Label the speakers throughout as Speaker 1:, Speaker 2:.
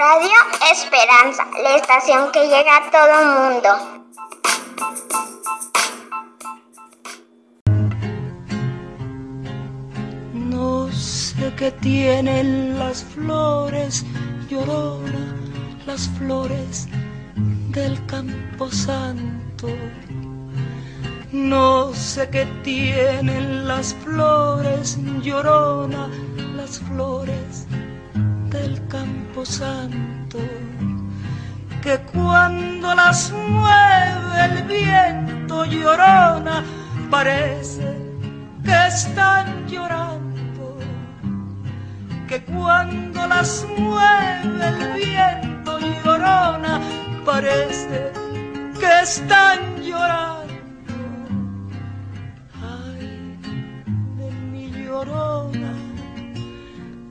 Speaker 1: Radio Esperanza, la estación que llega a todo mundo.
Speaker 2: No sé qué tienen las flores, llorona, las flores del campo santo. No sé qué tienen las flores, llorona, las flores del campo santo, que cuando las mueve el viento llorona, parece que están llorando, que cuando las mueve el viento llorona, parece que están llorando. Ay, de mi llorona,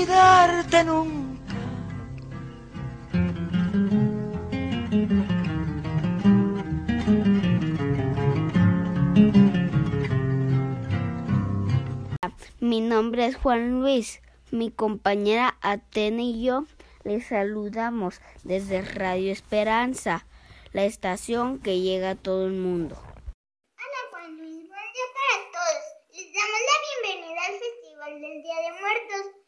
Speaker 2: olvidarte nunca.
Speaker 3: Mi nombre es Juan Luis. Mi compañera Atene y yo les saludamos desde Radio Esperanza, la estación que llega a todo el mundo.
Speaker 1: Hola Juan Luis, buen día para todos. Les damos la bienvenida al Festival del Día de Muertos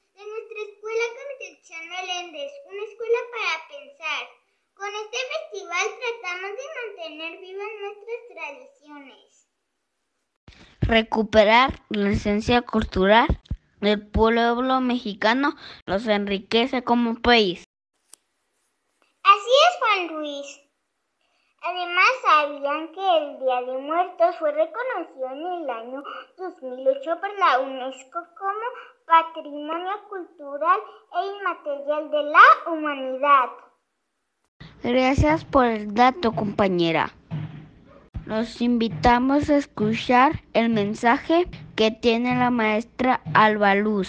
Speaker 1: escuela Concepción Meléndez, una escuela para pensar. Con este festival tratamos de mantener vivas nuestras tradiciones.
Speaker 3: Recuperar la esencia cultural del pueblo mexicano nos enriquece como país.
Speaker 1: Así es, Juan Luis. Además, ¿sabían que el Día de Muertos fue reconocido en el año 2008 por la UNESCO como Patrimonio Cultural e Inmaterial de la Humanidad?
Speaker 3: Gracias por el dato, compañera. Los invitamos a escuchar el mensaje que tiene la maestra Alba Luz.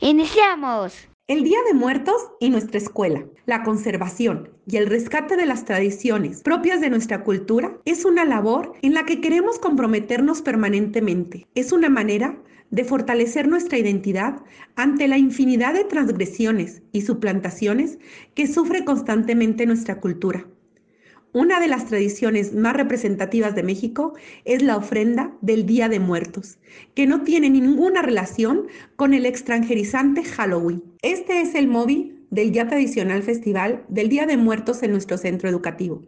Speaker 3: ¡Iniciamos!
Speaker 4: El Día de Muertos y nuestra escuela, la conservación y el rescate de las tradiciones propias de nuestra cultura es una labor en la que queremos comprometernos permanentemente. Es una manera de fortalecer nuestra identidad ante la infinidad de transgresiones y suplantaciones que sufre constantemente nuestra cultura. Una de las tradiciones más representativas de México es la ofrenda del Día de Muertos, que no tiene ninguna relación con el extranjerizante Halloween. Este es el móvil del ya tradicional festival del Día de Muertos en nuestro centro educativo.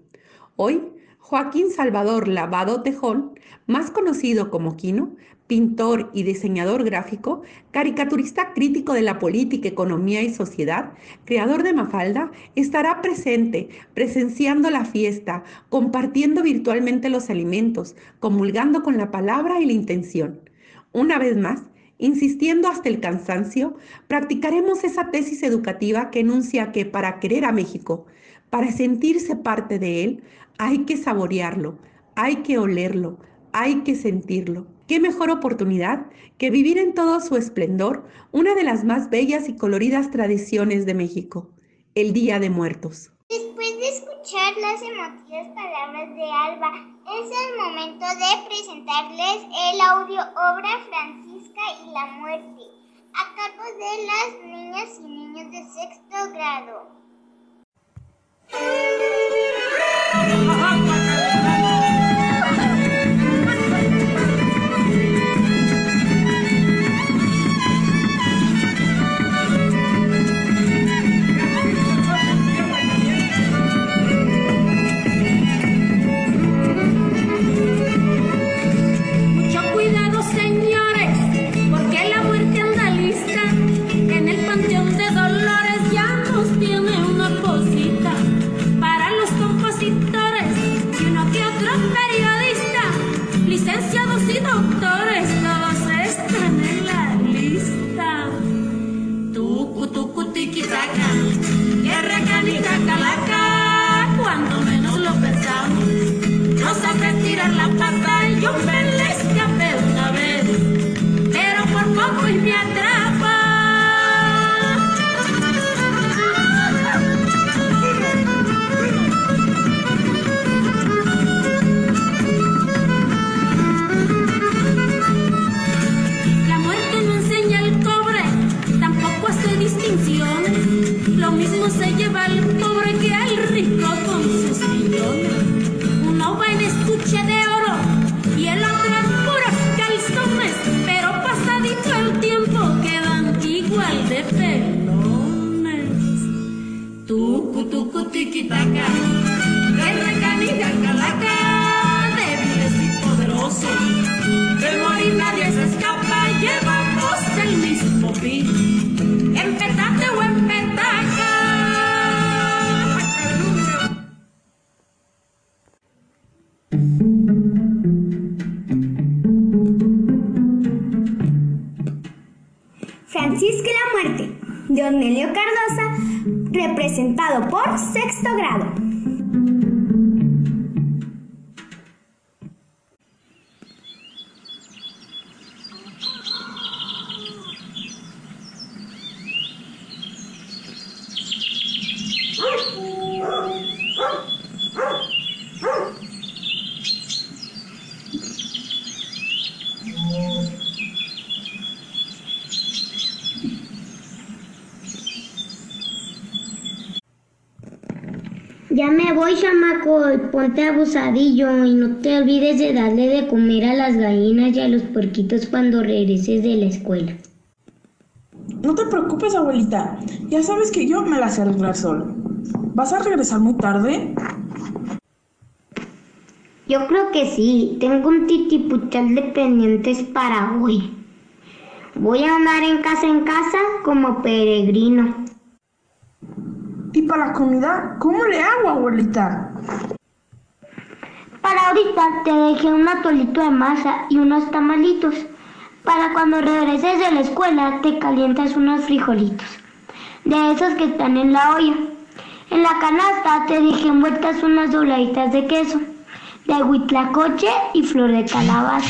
Speaker 4: Hoy, Joaquín Salvador Lavado Tejón, más conocido como Quino, pintor y diseñador gráfico, caricaturista crítico de la política, economía y sociedad, creador de Mafalda, estará presente, presenciando la fiesta, compartiendo virtualmente los alimentos, comulgando con la palabra y la intención. Una vez más, insistiendo hasta el cansancio, practicaremos esa tesis educativa que enuncia que para querer a México, para sentirse parte de él, hay que saborearlo, hay que olerlo, hay que sentirlo. ¿Qué mejor oportunidad que vivir en todo su esplendor una de las más bellas y coloridas tradiciones de México, el Día de Muertos?
Speaker 1: Después de escuchar las emotivas palabras de Alba, es el momento de presentarles el audio obra Francisca y la muerte, a cargo de las niñas y niños de sexto grado.
Speaker 5: chamaco, ponte abusadillo y no te olvides de darle de comer a las gallinas y a los puerquitos cuando regreses de la escuela.
Speaker 6: No te preocupes, abuelita. Ya sabes que yo me las sé arreglar solo. ¿Vas a regresar muy tarde?
Speaker 5: Yo creo que sí. Tengo un titipuchal de pendientes para hoy. Voy a andar en casa en casa como peregrino.
Speaker 6: ¿Y para la comida? ¿Cómo le hago, abuelita?
Speaker 5: Para ahorita te dejé un atolito de masa y unos tamalitos. Para cuando regreses de la escuela te calientas unos frijolitos. De esos que están en la olla. En la canasta te dejé envueltas unas dobladitas de queso. De huitlacoche y flor de calabaza.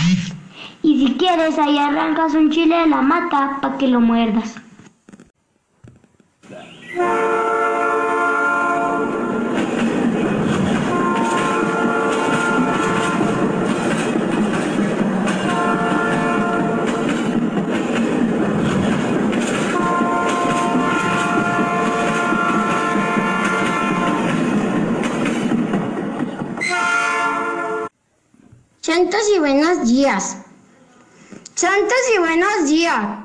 Speaker 5: Y si quieres ahí arrancas un chile de la mata para que lo muerdas.
Speaker 7: Santos y buenos días. Santos y buenos días.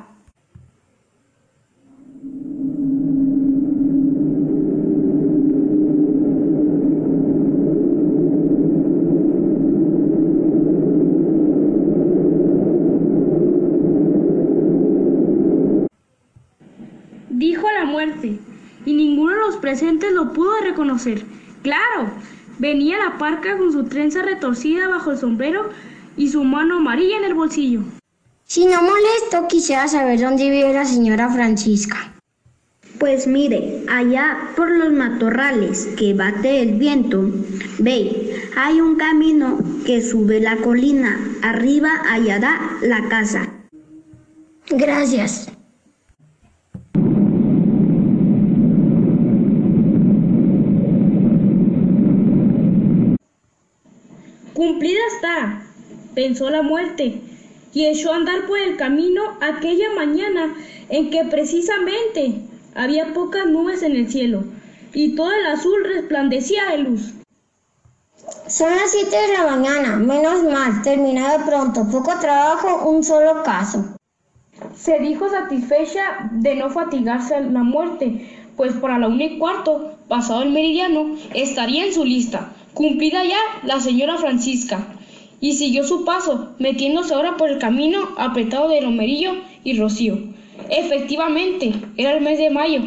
Speaker 8: Dijo la muerte, y ninguno de los presentes lo pudo reconocer. Claro, venía la parca con su trenza retorcida bajo el sombrero y su mano amarilla en el bolsillo.
Speaker 7: Si no molesto, quisiera saber dónde vive la señora Francisca.
Speaker 9: Pues mire, allá por los matorrales que bate el viento, ve, hay un camino que sube la colina. Arriba allá da la casa.
Speaker 7: Gracias.
Speaker 8: Cumplida está, pensó la muerte, y echó a andar por el camino aquella mañana en que precisamente había pocas nubes en el cielo y todo el azul resplandecía de luz.
Speaker 7: Son las 7 de la mañana, menos mal, terminado pronto, poco trabajo, un solo caso.
Speaker 8: Se dijo satisfecha de no fatigarse a la muerte, pues para la una y cuarto, pasado el meridiano, estaría en su lista. Cumplida ya la señora Francisca, y siguió su paso, metiéndose ahora por el camino apretado de Romerillo y Rocío. Efectivamente, era el mes de mayo,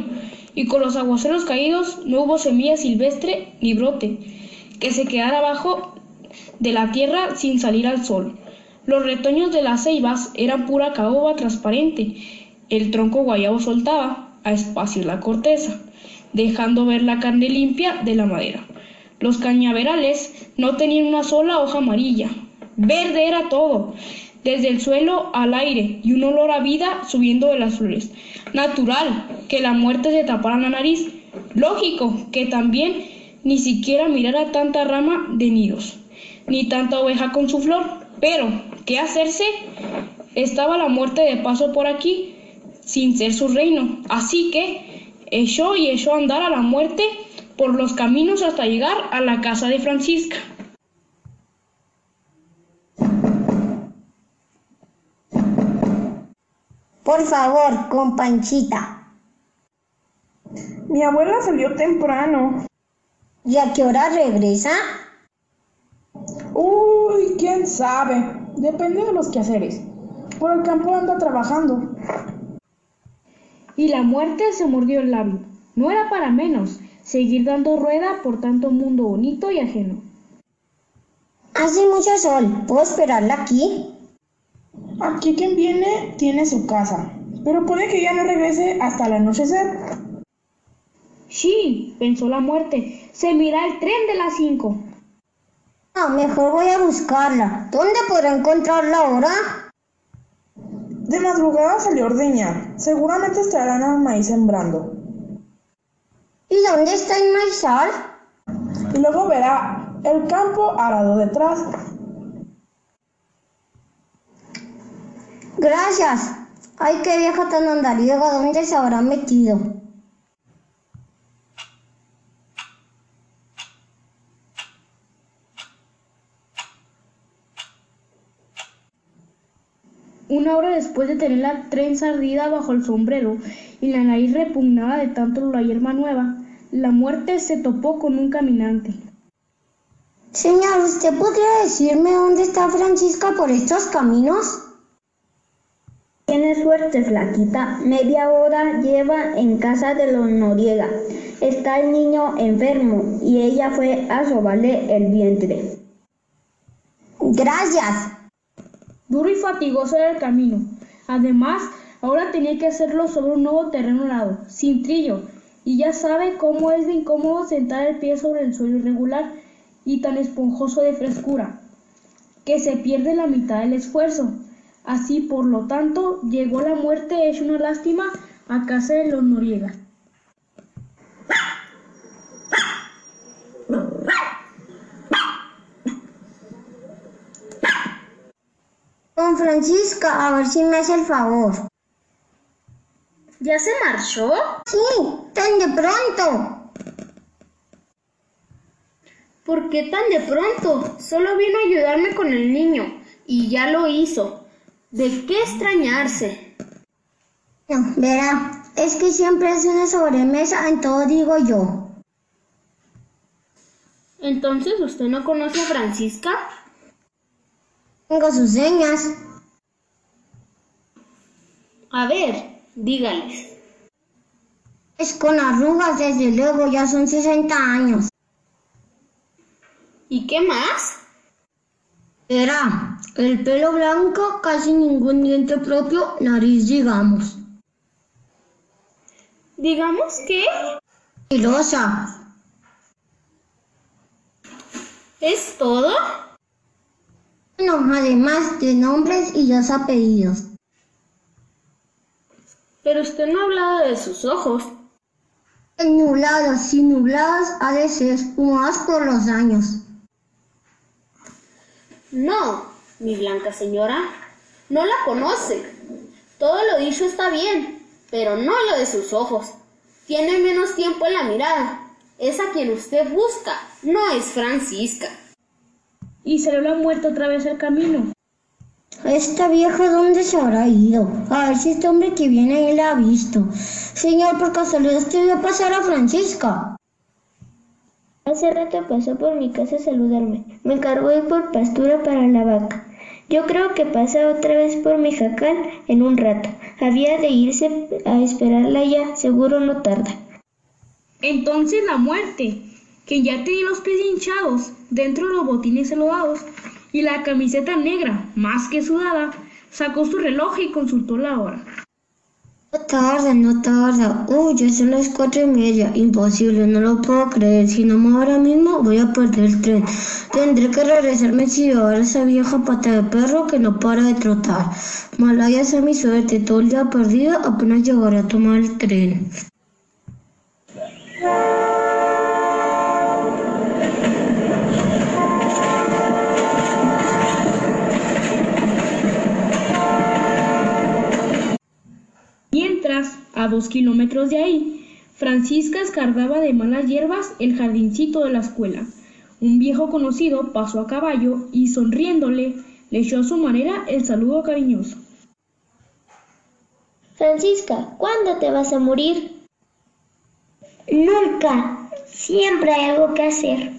Speaker 8: y con los aguaceros caídos no hubo semilla silvestre ni brote que se quedara abajo de la tierra sin salir al sol. Los retoños de las ceibas eran pura caoba transparente. El tronco guayabo soltaba a espacio la corteza, dejando ver la carne limpia de la madera. Los cañaverales no tenían una sola hoja amarilla. Verde era todo, desde el suelo al aire y un olor a vida subiendo de las flores. Natural que la muerte se tapara la nariz. Lógico que también ni siquiera mirara tanta rama de nidos, ni tanta oveja con su flor. Pero, ¿qué hacerse? Estaba la muerte de paso por aquí, sin ser su reino. Así que echó y echó a andar a la muerte por los caminos hasta llegar a la casa de Francisca.
Speaker 7: Por favor, con Panchita.
Speaker 6: Mi abuela salió temprano.
Speaker 7: ¿Y a qué hora regresa?
Speaker 6: Uy, quién sabe. Depende de los quehaceres. Por el campo anda trabajando.
Speaker 8: Y la muerte se mordió el labio. No era para menos seguir dando rueda por tanto mundo bonito y ajeno.
Speaker 7: Hace mucho sol. ¿Puedo esperarla aquí?
Speaker 6: Aquí quien viene tiene su casa. pero puede que ya no regrese hasta el anochecer.
Speaker 8: Sí, pensó la muerte. Se mira el tren de las 5.
Speaker 7: No, mejor voy a buscarla. ¿Dónde podrá encontrarla ahora?
Speaker 6: De madrugada salió a ordeñar. Seguramente estarán al maíz sembrando.
Speaker 7: ¿Y dónde está el maizal?
Speaker 6: Y luego verá el campo arado detrás.
Speaker 7: Gracias. Ay, qué vieja tan andariega, ¿dónde se habrá metido?
Speaker 8: Una hora después de tener la trenza ardida bajo el sombrero y la nariz repugnada de tanto la hierba nueva, la muerte se topó con un caminante.
Speaker 7: Señor, ¿usted podría decirme dónde está Francisca por estos caminos?
Speaker 9: Tiene suerte, flaquita. Media hora lleva en casa de los Noriega. Está el niño enfermo y ella fue a sobarle el vientre.
Speaker 7: Gracias.
Speaker 8: Duro y fatigoso era el camino. Además, ahora tenía que hacerlo sobre un nuevo terreno helado, sin trillo, y ya sabe cómo es de incómodo sentar el pie sobre el suelo irregular y tan esponjoso de frescura, que se pierde la mitad del esfuerzo. Así, por lo tanto, llegó la muerte hecha una lástima a casa de los Noriega.
Speaker 7: Don Francisca, a ver si me hace el favor.
Speaker 10: ¿Ya se marchó?
Speaker 7: Sí, tan de pronto.
Speaker 10: ¿Por qué tan de pronto? Solo vino a ayudarme con el niño y ya lo hizo. ¿De qué extrañarse?
Speaker 7: No, verá, es que siempre hace una sobremesa en todo digo yo.
Speaker 10: Entonces, ¿usted no conoce a Francisca?
Speaker 7: Tengo sus señas.
Speaker 10: A ver, dígales.
Speaker 7: Es con arrugas, desde luego, ya son 60 años.
Speaker 10: ¿Y qué más?
Speaker 7: Verá, el pelo blanco, casi ningún diente propio, nariz, digamos.
Speaker 10: ¿Digamos qué?
Speaker 7: Filosa.
Speaker 10: ¿Es todo?
Speaker 7: No, además de nombres y dos apellidos.
Speaker 10: Pero usted no ha hablado de sus ojos.
Speaker 7: Nublados y nublados ha de ser fumados por los años.
Speaker 10: No, mi blanca señora, no la conoce. Todo lo dicho está bien, pero no lo de sus ojos. Tiene menos tiempo en la mirada. Es a quien usted busca, no es Francisca.
Speaker 8: Y salió la muerte otra vez al camino.
Speaker 7: Esta vieja, ¿dónde se habrá ido? A ver si este hombre que viene ahí la ha visto. Señor, por casualidad usted vio pasar a Francisca.
Speaker 11: Hace rato pasó por mi casa a saludarme. Me encargó ir por pastura para la vaca. Yo creo que pasa otra vez por mi jacal en un rato. Había de irse a esperarla ya, seguro no tarda.
Speaker 8: Entonces la muerte, que ya tenía los pies hinchados, dentro de los botines elodados y la camiseta negra, más que sudada, sacó su reloj y consultó la hora.
Speaker 7: No tarda, no tarda. Uy, ya son las cuatro y media. Imposible, no lo puedo creer. Si no me ahora mismo, voy a perder el tren. Tendré que regresarme si veo a esa vieja pata de perro que no para de trotar. Malaya sea mi suerte. Todo el día perdido, apenas llegaré a tomar el tren.
Speaker 8: A dos kilómetros de ahí, Francisca escardaba de malas hierbas el jardincito de la escuela. Un viejo conocido pasó a caballo y sonriéndole le echó a su manera el saludo cariñoso.
Speaker 11: Francisca, ¿cuándo te vas a morir? Nunca. Siempre hay algo que hacer.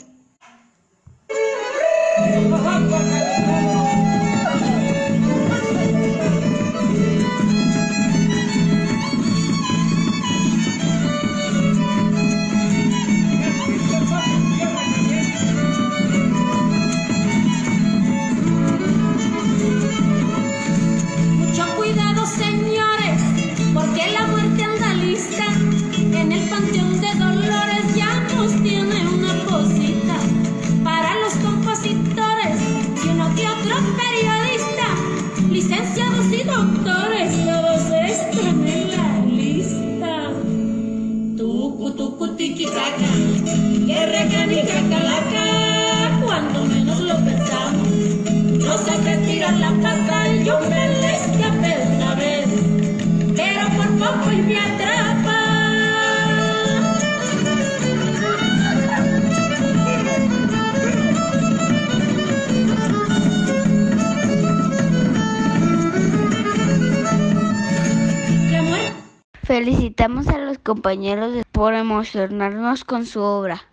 Speaker 3: Felicitamos a los compañeros por emocionarnos con su obra.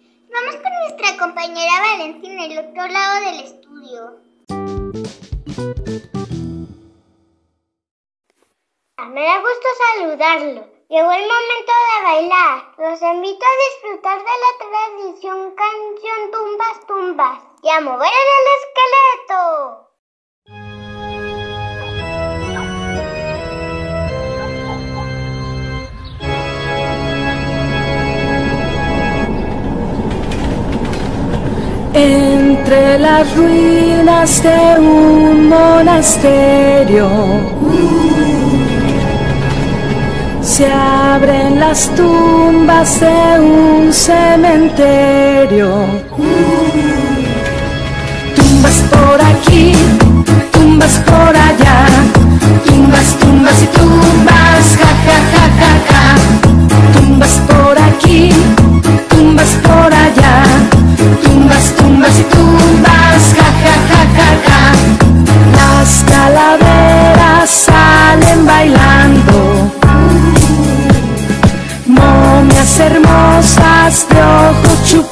Speaker 1: Vamos con nuestra compañera Valentina, el otro lado del estudio. Ah, me da gusto saludarlo. Llegó el momento de bailar. Los invito a disfrutar de la tradición canción Tumbas Tumbas y a mover el esqueleto.
Speaker 12: Entre las ruinas de un monasterio se abren las tumbas de un cementerio. Tumbas por aquí, tumbas por allá, tumbas, tumbas y tumbas, ja, ja, ja, ja, ja. Tumbas por aquí, tumbas por allá, tumbas, tumbas y tumbas, ja, ja, ja, ja, ja. Las calaveras salen bailando, momias hermosas de ojos chupados.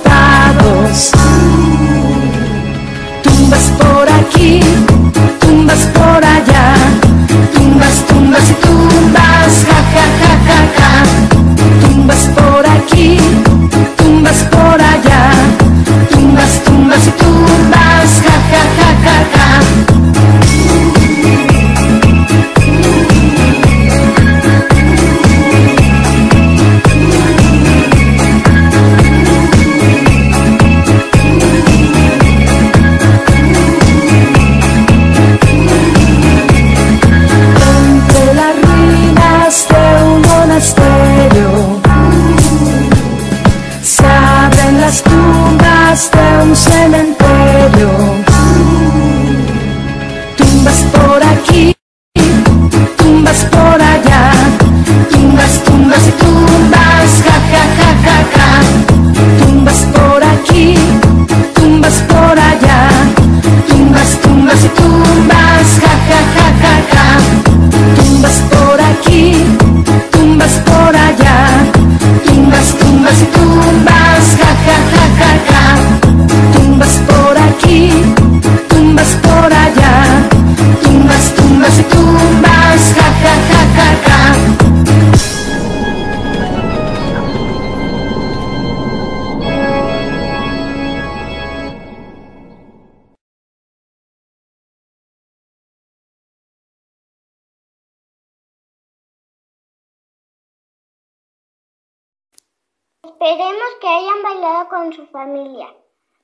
Speaker 1: Esperemos que hayan bailado con su familia.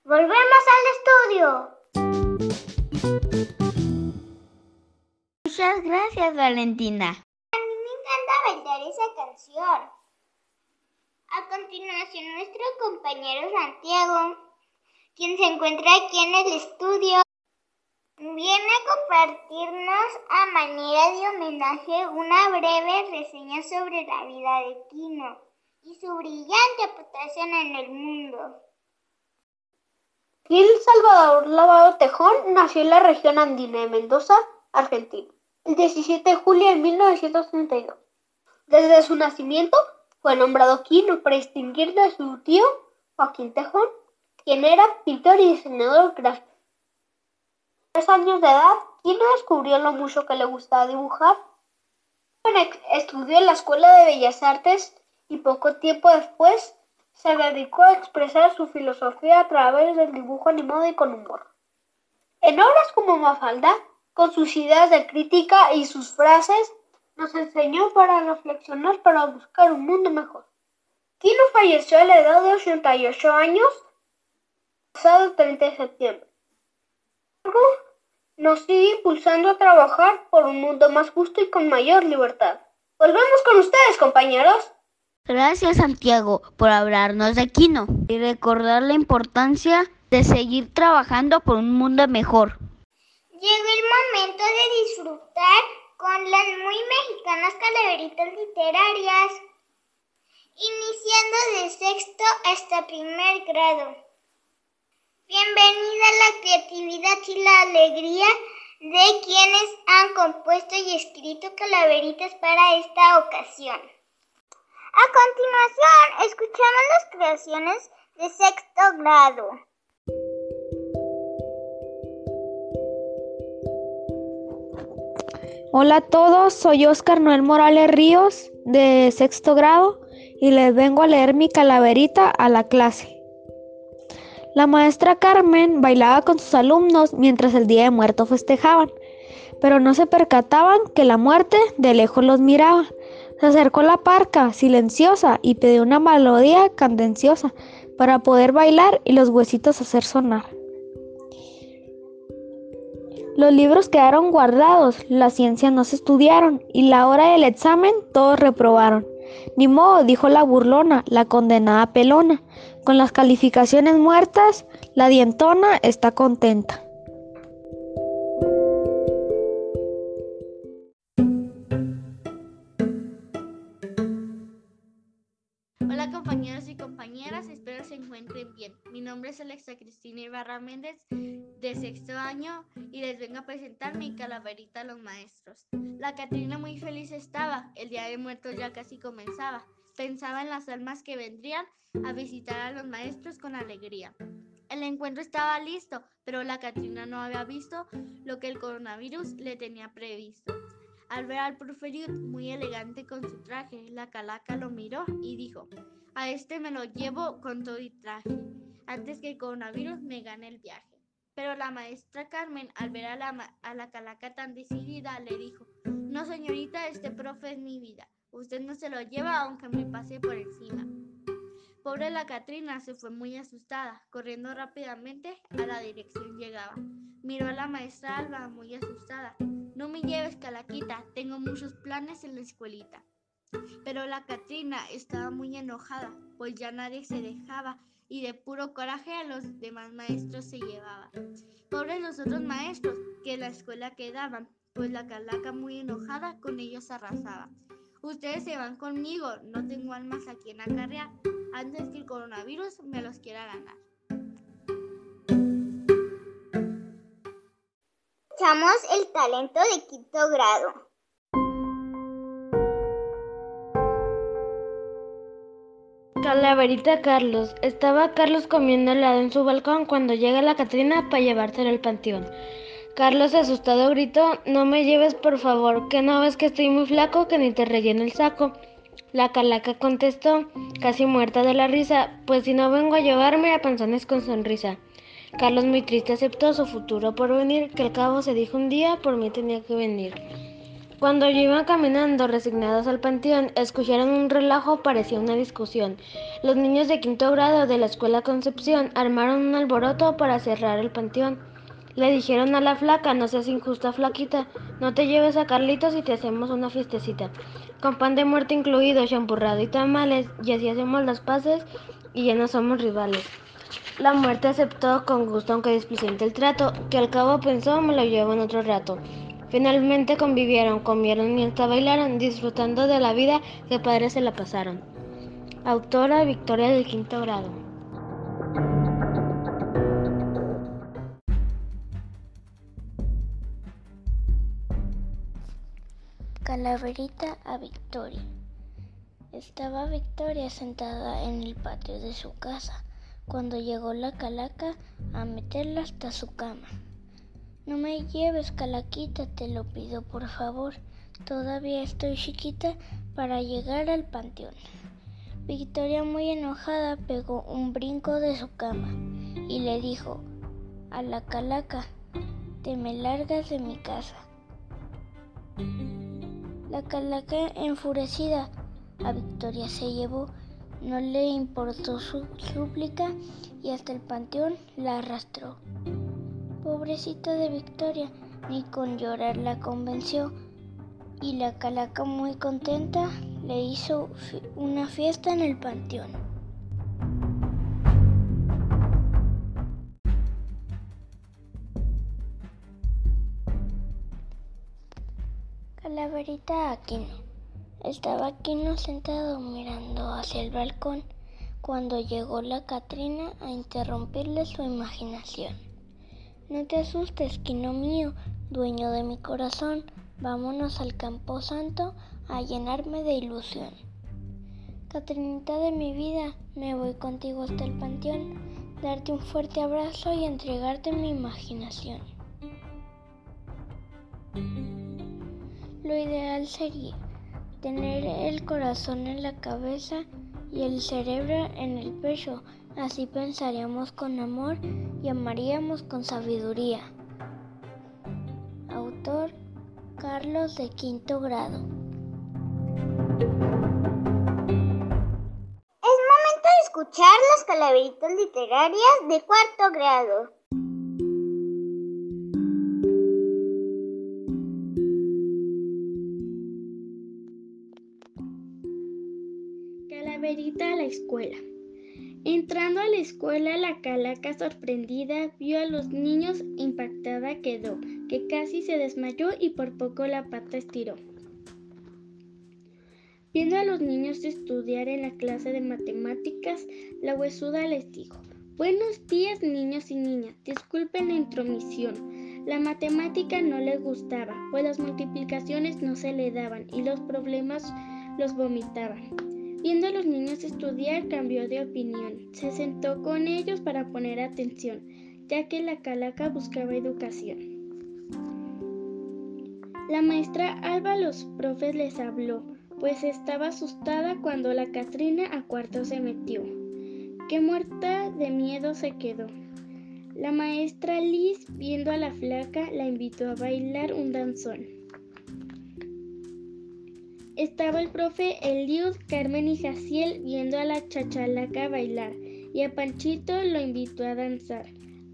Speaker 1: Volvemos al estudio.
Speaker 3: Muchas gracias, Valentina.
Speaker 1: A mí me encanta bailar esa canción. A continuación, nuestro compañero Santiago, quien se encuentra aquí en el estudio, viene a compartirnos a manera de homenaje una breve reseña sobre la vida de Kino y su brillante aportación en el mundo.
Speaker 13: Gil Salvador Lavado Tejón nació en la región andina de Mendoza, Argentina, el 17 de julio de 1932. Desde su nacimiento fue nombrado Quino para distinguir de su tío Joaquín Tejón, quien era pintor y diseñador gráfico. A tres años de edad, Quino descubrió lo mucho que le gustaba dibujar. Estudió en la Escuela de Bellas Artes y poco tiempo después se dedicó a expresar su filosofía a través del dibujo animado y con humor. En obras como Mafalda, con sus ideas de crítica y sus frases, nos enseñó para reflexionar para buscar un mundo mejor. Kino falleció a la edad de 88 años, pasado 30 de septiembre. Nos sigue impulsando a trabajar por un mundo más justo y con mayor libertad. Volvemos con ustedes, compañeros.
Speaker 3: Gracias Santiago por hablarnos de Kino y recordar la importancia de seguir trabajando por un mundo mejor.
Speaker 1: Llegó el momento de disfrutar con las muy mexicanas calaveritas literarias, iniciando de sexto hasta primer grado. Bienvenida a la creatividad y la alegría de quienes han compuesto y escrito calaveritas para esta ocasión. A continuación, escuchamos las creaciones de sexto grado.
Speaker 14: Hola a todos, soy Oscar Noel Morales Ríos de sexto grado y les vengo a leer mi calaverita a la clase. La maestra Carmen bailaba con sus alumnos mientras el Día de Muerto festejaban, pero no se percataban que la muerte de lejos los miraba. Se acercó la parca, silenciosa, y pidió una melodía candenciosa para poder bailar y los huesitos hacer sonar. Los libros quedaron guardados, la ciencia no se estudiaron y la hora del examen todos reprobaron. Ni modo, dijo la burlona, la condenada pelona. Con las calificaciones muertas, la dientona está contenta.
Speaker 15: Compañeras, espero se encuentren bien. Mi nombre es Alexa Cristina Ibarra Méndez de sexto año y les vengo a presentar mi calaverita a los maestros. La Catrina muy feliz estaba, el Día de Muertos ya casi comenzaba. Pensaba en las almas que vendrían a visitar a los maestros con alegría. El encuentro estaba listo, pero la Catrina no había visto lo que el coronavirus le tenía previsto. Al ver al profe muy elegante con su traje, la calaca lo miró y dijo, a este me lo llevo con todo y traje, antes que el coronavirus me gane el viaje. Pero la maestra Carmen, al ver a la, a la calaca tan decidida, le dijo, no señorita, este profe es mi vida, usted no se lo lleva aunque me pase por encima. Pobre la Catrina se fue muy asustada, corriendo rápidamente a la dirección llegaba. Miró a la maestra Alba muy asustada. No me lleves, Calaquita, tengo muchos planes en la escuelita. Pero la Catrina estaba muy enojada, pues ya nadie se dejaba y de puro coraje a los demás maestros se llevaba. Pobres los otros maestros que en la escuela quedaban, pues la Calaca muy enojada con ellos arrasaba. Ustedes se van conmigo, no tengo almas a quien acarrear, antes que el coronavirus me los quiera ganar.
Speaker 1: Escuchamos el talento de quinto grado.
Speaker 14: Calaverita Carlos. Estaba Carlos comiendo helado en su balcón cuando llega la Catrina para llevárselo al panteón. Carlos asustado gritó, no me lleves por favor, que no ves que estoy muy flaco que ni te relleno el saco. La calaca contestó, casi muerta de la risa, pues si no vengo a llevarme a panzones con sonrisa. Carlos muy triste aceptó su futuro por venir, que al cabo se dijo un día por mí tenía que venir. Cuando yo iba caminando resignados al panteón, escucharon un relajo, parecía una discusión. Los niños de quinto grado de la escuela Concepción armaron un alboroto para cerrar el panteón. Le dijeron a la flaca, no seas injusta flaquita, no te lleves a Carlitos y te hacemos una fiestecita. Con pan de muerte incluido, champurrado y tamales, y así hacemos las paces y ya no somos rivales. La muerte aceptó con gusto aunque displicente el trato, que al cabo pensó me lo llevo en otro rato. Finalmente convivieron, comieron y hasta bailaron, disfrutando de la vida que padres se la pasaron. Autora Victoria del quinto grado.
Speaker 11: Calaverita a Victoria. Estaba Victoria sentada en el patio de su casa cuando llegó la calaca a meterla hasta su cama. No me lleves, calaquita, te lo pido por favor. Todavía estoy chiquita para llegar al panteón. Victoria, muy enojada, pegó un brinco de su cama y le dijo a la calaca, te me largas de mi casa. La calaca, enfurecida, a Victoria se llevó, no le importó su súplica y hasta el panteón la arrastró. Pobrecita de Victoria, ni con llorar la convenció, y la calaca muy contenta le hizo una fiesta en el panteón. Calaverita Aquino. Estaba Aquino sentado mirando hacia el balcón cuando llegó la Catrina a interrumpirle su imaginación. No te asustes, Quino mío, dueño de mi corazón, vámonos al campo santo a llenarme de ilusión. Catrinita de mi vida, me voy contigo hasta el panteón, darte un fuerte abrazo y entregarte mi imaginación. Lo ideal sería tener el corazón en la cabeza y el cerebro en el pecho, así pensaríamos con amor y amaríamos con sabiduría. Autor Carlos de quinto grado.
Speaker 1: Es momento de escuchar las calaveritas literarias de cuarto grado.
Speaker 16: Calaverita a la escuela. Entrando a la escuela, la calaca sorprendida vio a los niños impactada quedó, que casi se desmayó y por poco la pata estiró. Viendo a los niños estudiar en la clase de matemáticas, la huesuda les dijo, Buenos días niños y niñas, disculpen la intromisión. La matemática no le gustaba, pues las multiplicaciones no se le daban y los problemas los vomitaban. Viendo a los niños estudiar, cambió de opinión. Se sentó con ellos para poner atención, ya que la calaca buscaba educación. La maestra Alba a los profes les habló, pues estaba asustada cuando la Catrina a cuarto se metió, que muerta de miedo se quedó. La maestra Liz, viendo a la flaca, la invitó a bailar un danzón. Estaba el profe Eliud, Carmen y Jaciel viendo a la chachalaca bailar y a Panchito lo invitó a danzar.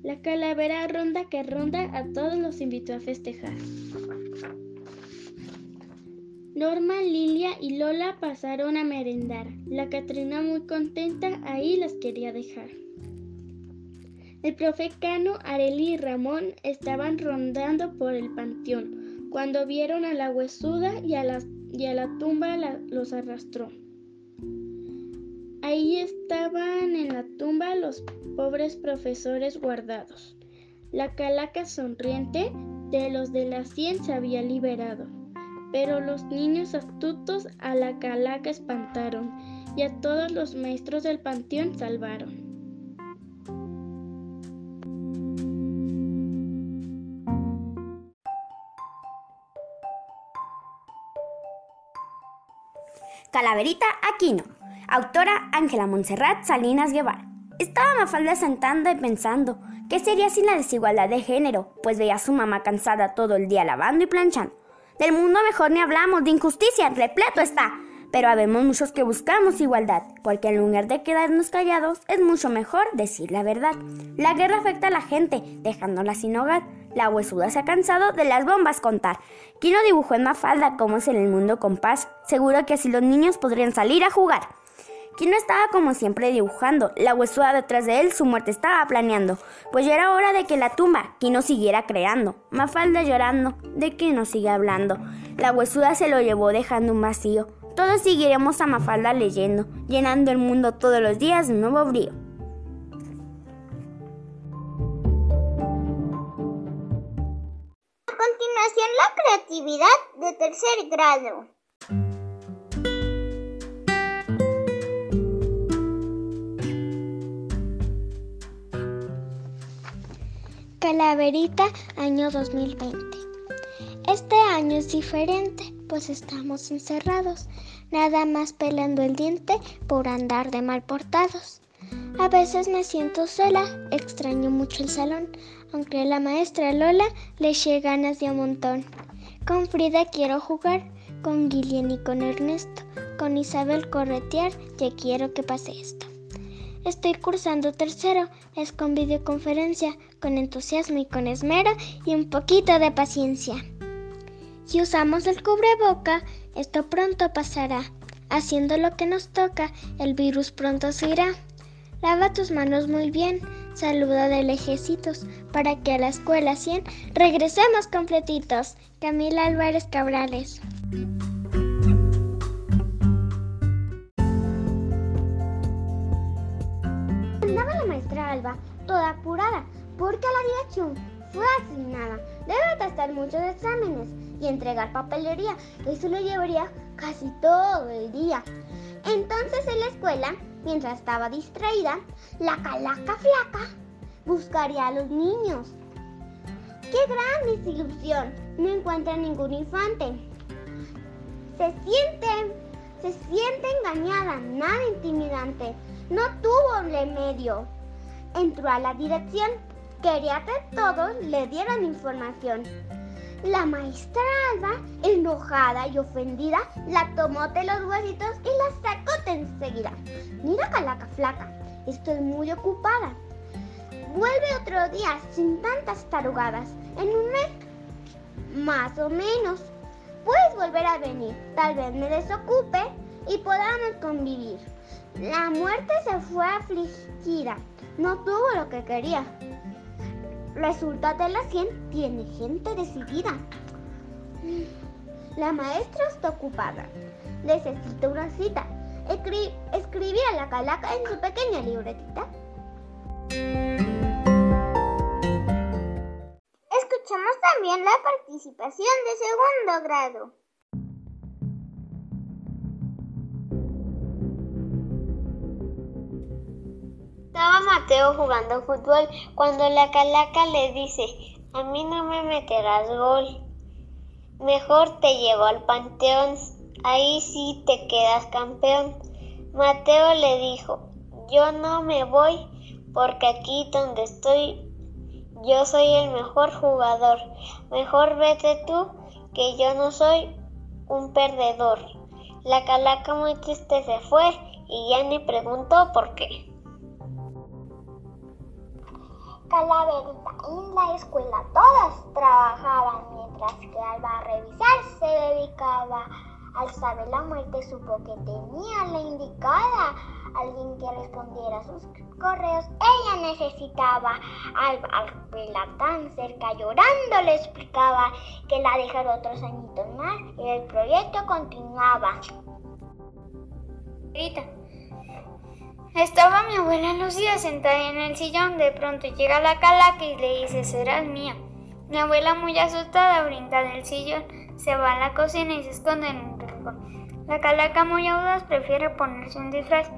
Speaker 16: La calavera ronda que ronda a todos los invitó a festejar. Norma, Lilia y Lola pasaron a merendar. La Catrina muy contenta ahí las quería dejar. El profe Cano, Areli y Ramón estaban rondando por el panteón cuando vieron a la huesuda y a las y a la tumba los arrastró. Ahí estaban en la tumba los pobres profesores guardados. La calaca sonriente de los de la cien se había liberado, pero los niños astutos a la calaca espantaron y a todos los maestros del panteón salvaron.
Speaker 17: Calaverita Aquino. Autora Ángela Montserrat Salinas Guevara. Estaba Mafalda sentando y pensando, ¿qué sería sin la desigualdad de género? Pues veía a su mamá cansada todo el día lavando y planchando. Del mundo mejor ni hablamos, de injusticia repleto está. Pero habemos muchos que buscamos igualdad, porque en lugar de quedarnos callados, es mucho mejor decir la verdad. La guerra afecta a la gente, dejándola sin hogar. La huesuda se ha cansado de las bombas contar. ¿Quién no dibujó en Mafalda cómo es en el mundo con paz? Seguro que así los niños podrían salir a jugar. ¿Quién no estaba como siempre dibujando? La huesuda detrás de él su muerte estaba planeando. Pues ya era hora de que la tumba no siguiera creando. Mafalda llorando, de no sigue hablando. La huesuda se lo llevó dejando un vacío. Todos seguiremos a Mafalda leyendo, llenando el mundo todos los días de nuevo brío.
Speaker 1: A continuación, la creatividad de tercer grado.
Speaker 11: Calaverita, año 2020. Este año es diferente, pues estamos encerrados, nada más pelando el diente por andar de mal portados. A veces me siento sola, extraño mucho el salón, aunque la maestra Lola le eché ganas de un montón. Con Frida quiero jugar, con Guillén y con Ernesto, con Isabel corretear, ya quiero que pase esto. Estoy cursando tercero, es con videoconferencia, con entusiasmo y con esmero y un poquito de paciencia. Si usamos el cubreboca, esto pronto pasará. Haciendo lo que nos toca, el virus pronto se irá. Lava tus manos muy bien,
Speaker 18: saludo de lejecitos, para que a la escuela 100 regresemos completitos. Camila Álvarez Cabrales.
Speaker 19: Andaba la maestra Alba, toda apurada, porque a la dirección fue asignada. Debe testar muchos exámenes y entregar papelería. Eso lo llevaría casi todo el día. Entonces en la escuela, mientras estaba distraída, la calaca flaca buscaría a los niños. ¡Qué gran desilusión! No encuentra ningún infante. Se siente, se siente engañada, nada intimidante. No tuvo remedio. Entró a la dirección. Quería que todos le dieran información. La maestra Alba, enojada y ofendida, la tomó de los huesitos y la sacó de enseguida. Mira, calaca flaca, estoy muy ocupada. Vuelve otro día sin tantas tarugadas. En un mes, más o menos. Puedes volver a venir. Tal vez me desocupe y podamos convivir. La muerte se fue afligida. No tuvo lo que quería. Resulta que la 100 tiene gente decidida. La maestra está ocupada. Necesita una cita. Escri a la calaca en su pequeña libretita. Escuchamos también la participación de segundo grado.
Speaker 20: Mateo jugando fútbol cuando la calaca le dice, a mí no me meterás gol. Mejor te llevo al panteón, ahí sí te quedas campeón. Mateo le dijo, yo no me voy porque aquí donde estoy yo soy el mejor jugador. Mejor vete tú que yo no soy un perdedor. La calaca muy triste se fue y ya ni preguntó por qué.
Speaker 1: Calaverita, en la escuela todos trabajaban, mientras que Alba a revisar se dedicaba. Al saber la muerte supo que tenía la indicada, alguien que respondiera sus correos. Ella necesitaba. Alba, al verla tan cerca llorando, le explicaba que la dejara otros añitos más y el proyecto continuaba.
Speaker 21: Grita. Estaba mi abuela Lucía sentada en el sillón. De pronto llega la calaca y le dice: Serás mía. Mi abuela, muy asustada, brinda del sillón, se va a la cocina y se esconde en un rincón. La calaca, muy audaz, prefiere ponerse un disfraz.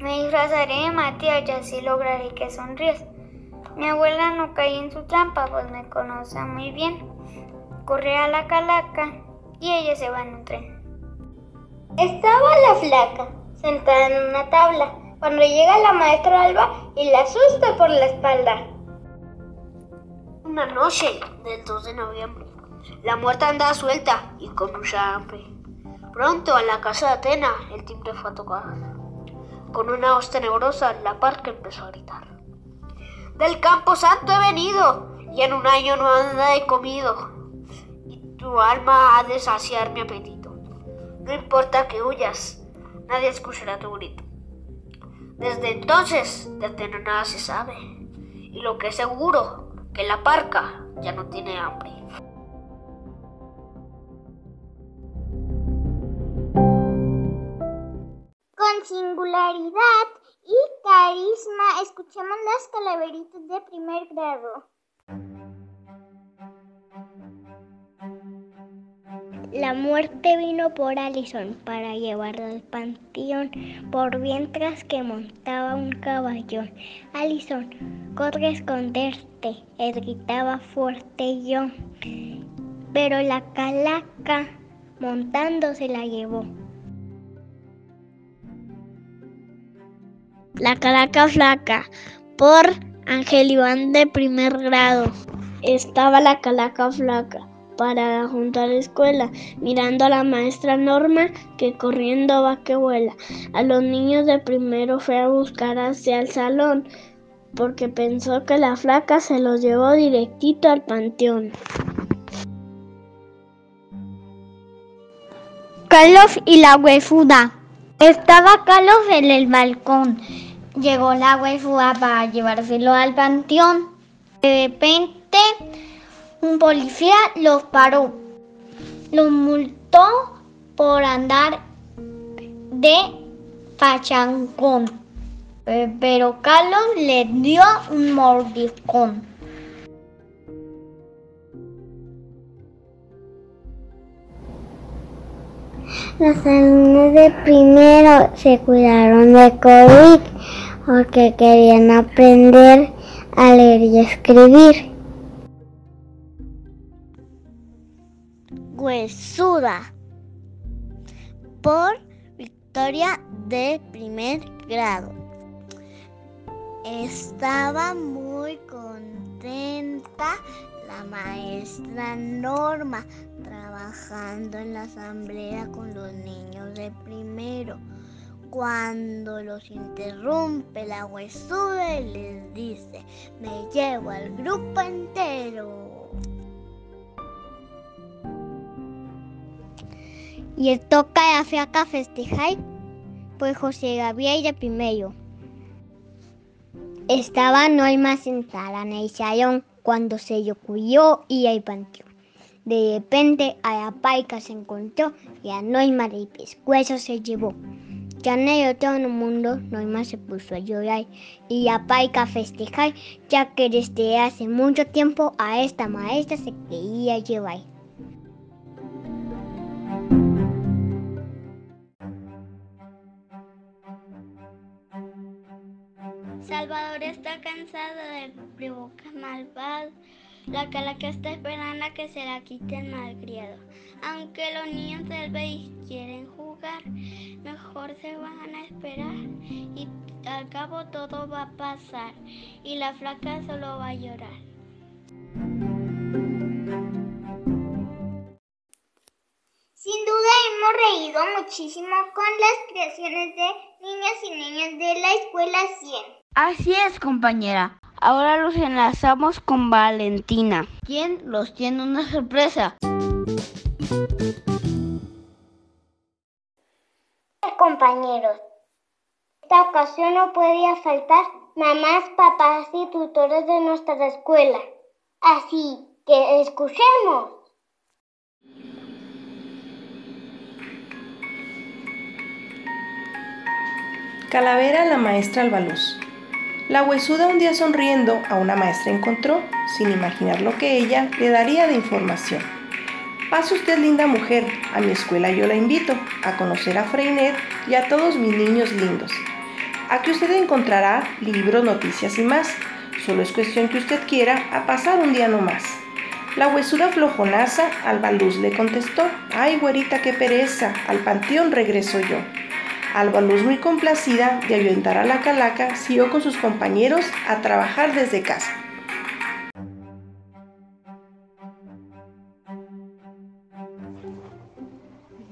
Speaker 21: Me disfrazaré de Matías y así lograré que sonríes. Mi abuela no cae en su trampa, pues me conoce muy bien. Corre a la calaca y ella se va en un tren.
Speaker 1: Estaba la flaca sentada en una tabla cuando llega la maestra Alba y la asusta por la espalda.
Speaker 13: Una noche del 2 de noviembre, la muerta andaba suelta y con mucha hambre. Pronto a la casa de Atena el timbre fue a tocar. Con una voz tenebrosa la parca empezó a gritar. Del campo santo he venido y en un año no nada he comido. Y tu alma ha de saciar mi apetito. No importa que huyas, nadie escuchará tu grito. Desde entonces de Atena nada se sabe. Y lo que es seguro, que la parca ya no tiene hambre.
Speaker 1: Con singularidad y carisma, escuchamos las calaveritas de primer grado.
Speaker 18: La muerte vino por Alison para llevarla al panteón, por mientras que montaba un caballón. Alison, corre a esconderte, gritaba fuerte yo. Pero la calaca montando se la llevó. La calaca flaca, por Ángel Iván de primer grado. Estaba la calaca flaca parada junto a la escuela, mirando a la maestra Norma que corriendo va que vuela. A los niños de primero fue a buscar hacia el salón, porque pensó que la flaca se los llevó directito al panteón.
Speaker 22: Carlos y la huesuda. Estaba Carlos en el balcón
Speaker 19: llegó la huesuda para llevárselo al panteón. De repente, un policía los paró. Los multó por andar de pachangón. Pero Carlos le dio un mordiscón.
Speaker 23: Los alumnos de primero se cuidaron de COVID porque querían aprender a leer y escribir.
Speaker 3: Huesuda por Victoria de primer grado. Estaba muy contenta la maestra Norma trabajando en la asamblea con los niños de primero. Cuando los interrumpe la huesuda y les dice, me llevo al grupo entero.
Speaker 19: Y el toca de fiaca festejar, pues José Gabriel de primero. Estaba Norma sentada en el salón cuando se le ocurrió ir al panteón. De repente a la paica se encontró y a Norma del pescuezo se llevó. Ya en el otro mundo, Norma se puso a llorar y la paica a ya que desde hace mucho tiempo a esta maestra se quería llevar.
Speaker 24: Está cansado del provoca malvado. La calaca está esperando a que se la quite el malcriado. Aunque los niños del país quieren jugar, mejor se van a esperar. Y al cabo todo va a pasar. Y la flaca solo va a llorar.
Speaker 1: Sin duda hemos reído muchísimo con las creaciones de niños y niñas de la escuela 100.
Speaker 3: Así es, compañera. Ahora los enlazamos con Valentina, quien los tiene una sorpresa.
Speaker 1: Compañeros, esta ocasión no podía faltar mamás, papás y tutores de nuestra escuela. Así que escuchemos.
Speaker 25: Calavera la maestra Albaluz. La huesuda un día sonriendo a una maestra encontró, sin imaginar lo que ella le daría de información. Pase usted, linda mujer, a mi escuela yo la invito a conocer a Freinet y a todos mis niños lindos. Aquí usted encontrará libros, noticias y más. Solo es cuestión que usted quiera a pasar un día no más. La huesuda flojonaza Albaluz le contestó, ay güerita qué pereza, al panteón regreso yo. Albaluz, muy complacida de ahuyentar a la calaca, siguió con sus compañeros a trabajar desde casa.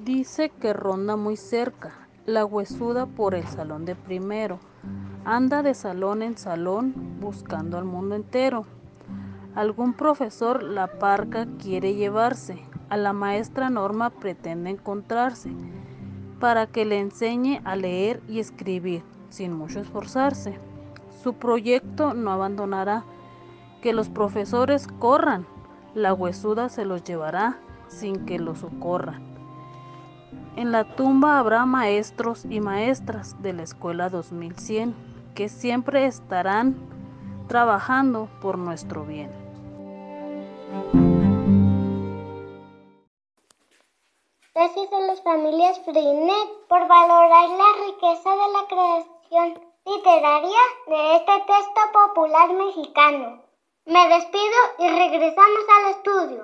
Speaker 26: Dice que ronda muy cerca, la huesuda por el salón de primero. Anda de salón en salón buscando al mundo entero. Algún profesor la parca quiere llevarse, a la maestra Norma pretende encontrarse para que le enseñe a leer y escribir sin mucho esforzarse. Su proyecto no abandonará, que los profesores corran, la huesuda se los llevará sin que los socorran. En la tumba habrá maestros y maestras de la escuela 2100 que siempre estarán trabajando por nuestro bien.
Speaker 1: Gracias a las familias Freinet por valorar la riqueza de la creación literaria de este texto popular mexicano. Me despido y regresamos al estudio.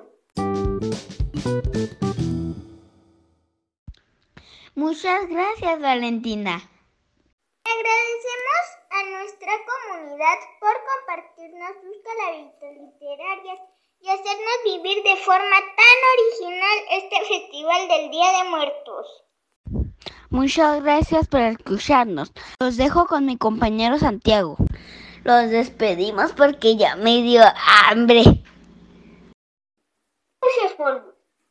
Speaker 3: Muchas gracias, Valentina.
Speaker 1: Agradecemos a nuestra comunidad por compartirnos sus calavitas literarias y hacernos vivir de forma tan original este festival del Día de Muertos.
Speaker 3: Muchas gracias por escucharnos. Los dejo con mi compañero Santiago. Los despedimos porque ya me dio hambre.
Speaker 13: Gracias, Juan.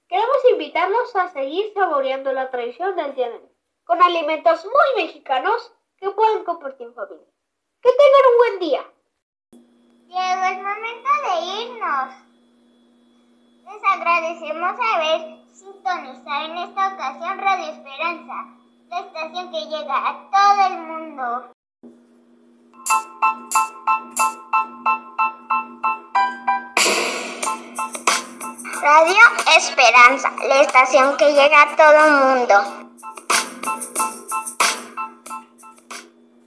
Speaker 13: Queremos invitarlos a seguir saboreando la tradición del Día de Muertos, con alimentos muy mexicanos que pueden compartir en familia.
Speaker 20: Que tengan un buen día.
Speaker 1: Llegó el momento de irnos. Les agradecemos haber sintonizado en esta ocasión Radio Esperanza, la estación que llega a todo el mundo. Radio Esperanza, la estación que llega a todo el mundo.